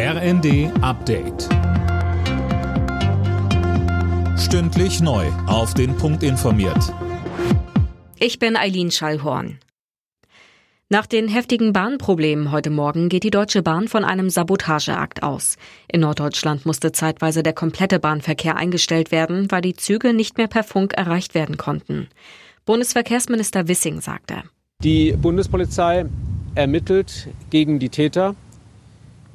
RND Update. Stündlich neu. Auf den Punkt informiert. Ich bin Eileen Schallhorn. Nach den heftigen Bahnproblemen heute Morgen geht die Deutsche Bahn von einem Sabotageakt aus. In Norddeutschland musste zeitweise der komplette Bahnverkehr eingestellt werden, weil die Züge nicht mehr per Funk erreicht werden konnten. Bundesverkehrsminister Wissing sagte. Die Bundespolizei ermittelt gegen die Täter.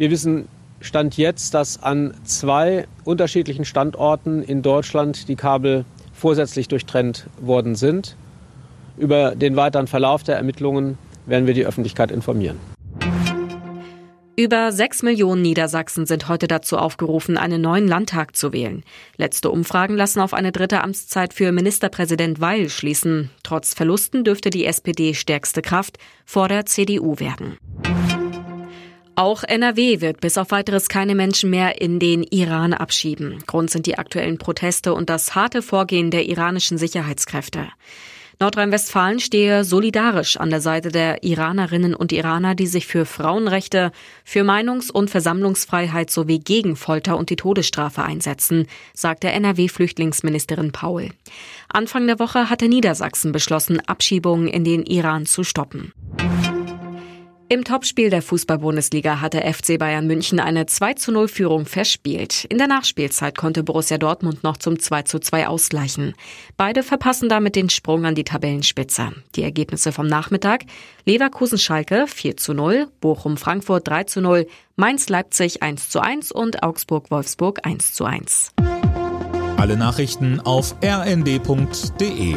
Wir wissen Stand jetzt, dass an zwei unterschiedlichen Standorten in Deutschland die Kabel vorsätzlich durchtrennt worden sind. Über den weiteren Verlauf der Ermittlungen werden wir die Öffentlichkeit informieren. Über sechs Millionen Niedersachsen sind heute dazu aufgerufen, einen neuen Landtag zu wählen. Letzte Umfragen lassen auf eine dritte Amtszeit für Ministerpräsident Weil schließen. Trotz Verlusten dürfte die SPD stärkste Kraft vor der CDU werden. Auch NRW wird bis auf weiteres keine Menschen mehr in den Iran abschieben. Grund sind die aktuellen Proteste und das harte Vorgehen der iranischen Sicherheitskräfte. Nordrhein-Westfalen stehe solidarisch an der Seite der Iranerinnen und Iraner, die sich für Frauenrechte, für Meinungs- und Versammlungsfreiheit sowie gegen Folter und die Todesstrafe einsetzen, sagte NRW-Flüchtlingsministerin Paul. Anfang der Woche hatte Niedersachsen beschlossen, Abschiebungen in den Iran zu stoppen. Im Topspiel der Fußball-Bundesliga hatte FC Bayern München eine 2 zu 0 Führung verspielt. In der Nachspielzeit konnte Borussia Dortmund noch zum 2 zu 2 ausgleichen. Beide verpassen damit den Sprung an die Tabellenspitze. Die Ergebnisse vom Nachmittag Leverkusen-Schalke 4 zu 0, Bochum-Frankfurt 3 zu 0, Mainz-Leipzig 1 zu 1 und Augsburg-Wolfsburg 1 zu 1. Alle Nachrichten auf rnd.de